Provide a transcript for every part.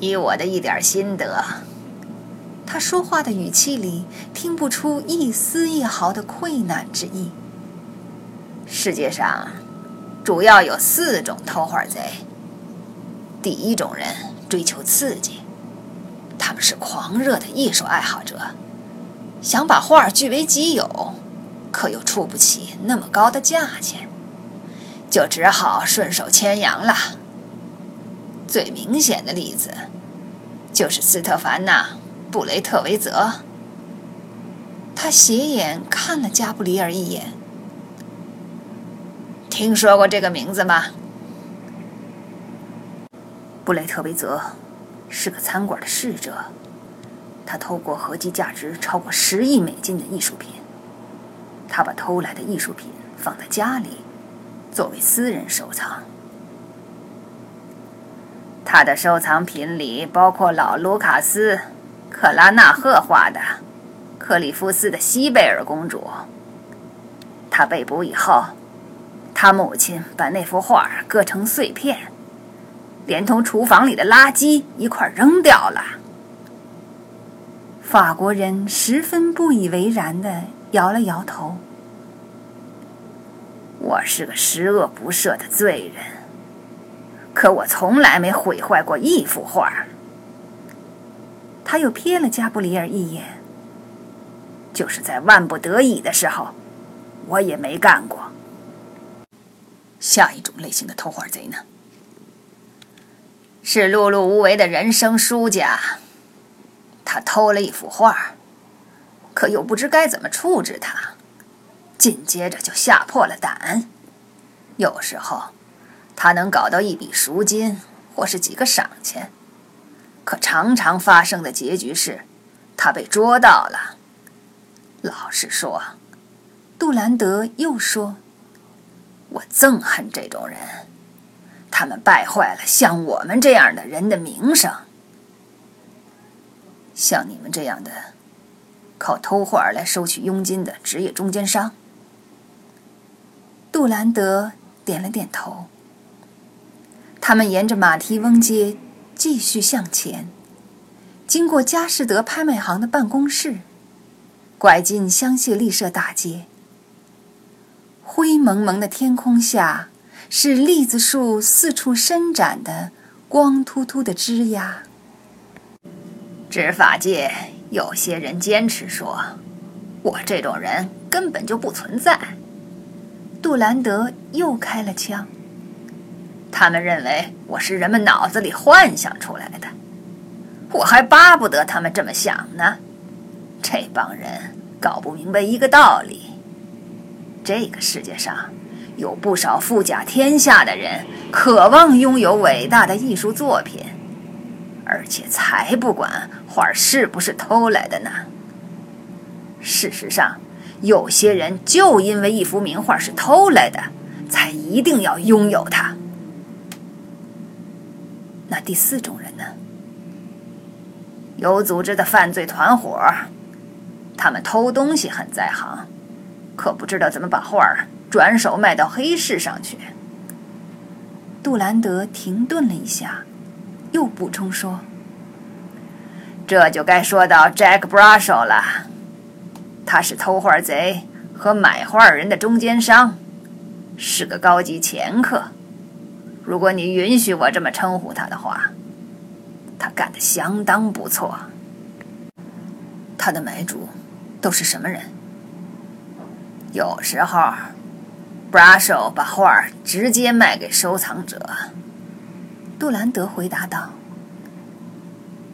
以我的一点心得，他说话的语气里听不出一丝一毫的愧难之意。世界上主要有四种偷画贼。第一种人追求刺激，他们是狂热的艺术爱好者，想把画据为己有，可又出不起那么高的价钱，就只好顺手牵羊了。最明显的例子就是斯特凡娜·布雷特维泽。他斜眼看了加布里尔一眼。听说过这个名字吗？布雷特维泽是个餐馆的侍者，他偷过合计价值超过十亿美金的艺术品。他把偷来的艺术品放在家里，作为私人收藏。他的收藏品里包括老卢卡斯·克拉纳赫画的克里夫斯的西贝尔公主。他被捕以后，他母亲把那幅画割成碎片。连同厨房里的垃圾一块扔掉了。法国人十分不以为然的摇了摇头。我是个十恶不赦的罪人，可我从来没毁坏过一幅画。他又瞥了加布里尔一眼。就是在万不得已的时候，我也没干过。下一种类型的偷画贼呢？是碌碌无为的人生输家，他偷了一幅画，可又不知该怎么处置他，紧接着就吓破了胆。有时候，他能搞到一笔赎金或是几个赏钱，可常常发生的结局是，他被捉到了。老实说，杜兰德又说：“我憎恨这种人。”他们败坏了像我们这样的人的名声。像你们这样的靠偷画来收取佣金的职业中间商。杜兰德点了点头。他们沿着马蹄翁街继续向前，经过佳士得拍卖行的办公室，拐进香榭丽舍大街。灰蒙蒙的天空下。是栗子树四处伸展的光秃秃的枝桠。执法界有些人坚持说，我这种人根本就不存在。杜兰德又开了枪。他们认为我是人们脑子里幻想出来的，我还巴不得他们这么想呢。这帮人搞不明白一个道理：这个世界上。有不少富甲天下的人渴望拥有伟大的艺术作品，而且才不管画是不是偷来的呢。事实上，有些人就因为一幅名画是偷来的，才一定要拥有它。第四种人呢？有组织的犯罪团伙，他们偷东西很在行，可不知道怎么把画儿。转手卖到黑市上去。杜兰德停顿了一下，又补充说：“这就该说到 Jack Brussel 了。他是偷画贼和买画人的中间商，是个高级掮客。如果你允许我这么称呼他的话，他干得相当不错。他的买主都是什么人？有时候。” Brussel 把画直接卖给收藏者，杜兰德回答道。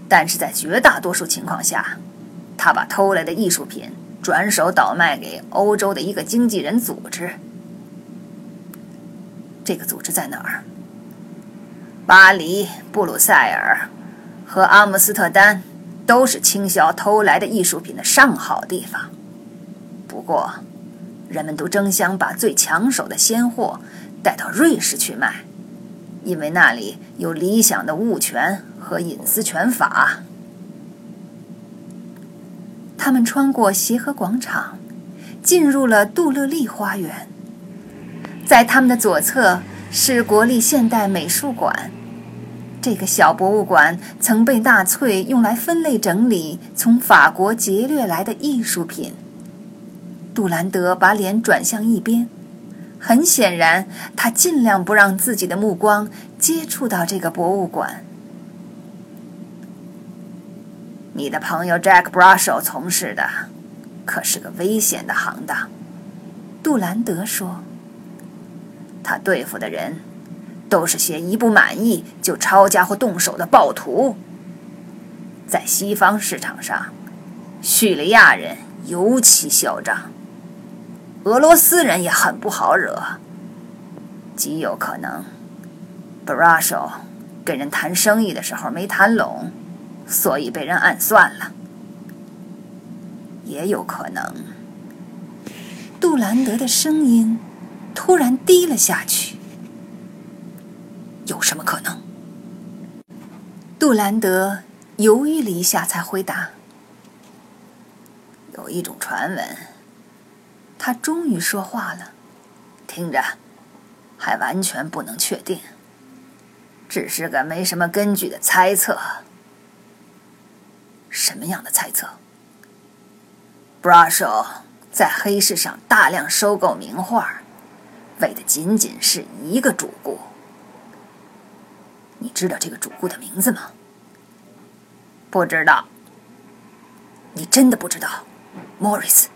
但是在绝大多数情况下，他把偷来的艺术品转手倒卖给欧洲的一个经纪人组织。这个组织在哪儿？巴黎、布鲁塞尔和阿姆斯特丹都是倾销偷来的艺术品的上好地方。不过。人们都争相把最抢手的鲜货带到瑞士去卖，因为那里有理想的物权和隐私权法。他们穿过协和广场，进入了杜乐丽花园。在他们的左侧是国立现代美术馆，这个小博物馆曾被纳粹用来分类整理从法国劫掠来的艺术品。杜兰德把脸转向一边，很显然，他尽量不让自己的目光接触到这个博物馆。你的朋友 Jack Brussel 从事的可是个危险的行当，杜兰德说。他对付的人都是些一不满意就抄家伙动手的暴徒。在西方市场上，叙利亚人尤其嚣张，俄罗斯人也很不好惹。极有可能，Brussel 跟人谈生意的时候没谈拢。所以被人暗算了，也有可能。杜兰德的声音突然低了下去。有什么可能？杜兰德犹豫了一下，才回答：“有一种传闻。”他终于说话了，听着，还完全不能确定，只是个没什么根据的猜测。什么样的猜测？Brussel 在黑市上大量收购名画，为的仅仅是一个主顾。你知道这个主顾的名字吗？不知道。你真的不知道，Morris？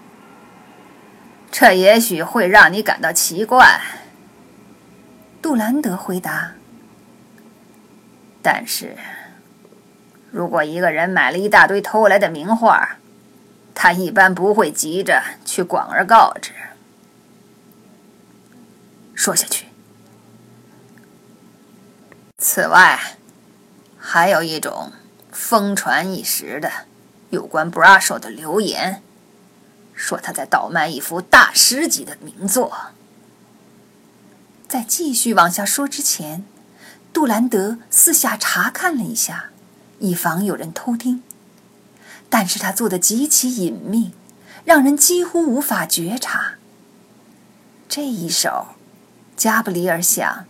这也许会让你感到奇怪。杜兰德回答。但是。如果一个人买了一大堆偷来的名画，他一般不会急着去广而告之。说下去。此外，还有一种疯传一时的有关 Brussel 的流言，说他在倒卖一幅大师级的名作。在继续往下说之前，杜兰德四下查看了一下。以防有人偷听，但是他做的极其隐秘，让人几乎无法觉察。这一手，加布里尔想，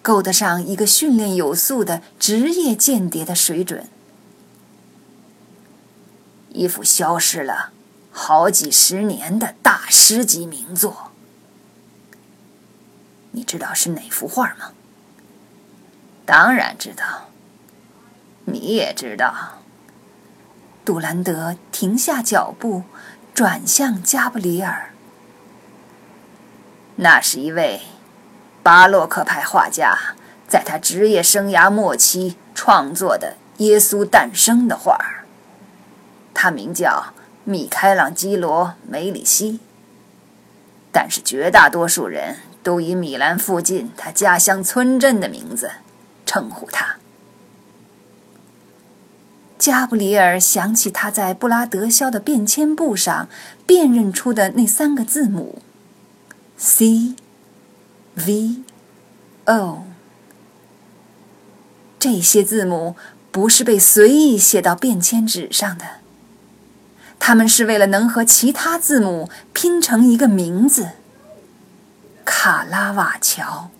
够得上一个训练有素的职业间谍的水准。一幅消失了好几十年的大师级名作，你知道是哪幅画吗？当然知道。你也知道，杜兰德停下脚步，转向加布里尔。那是一位巴洛克派画家在他职业生涯末期创作的《耶稣诞生》的画他名叫米开朗基罗·梅里希，但是绝大多数人都以米兰附近他家乡村镇的名字称呼他。加布里尔想起他在布拉德肖的便签簿上辨认出的那三个字母：C、V、O。这些字母不是被随意写到便签纸上的，它们是为了能和其他字母拼成一个名字——卡拉瓦乔。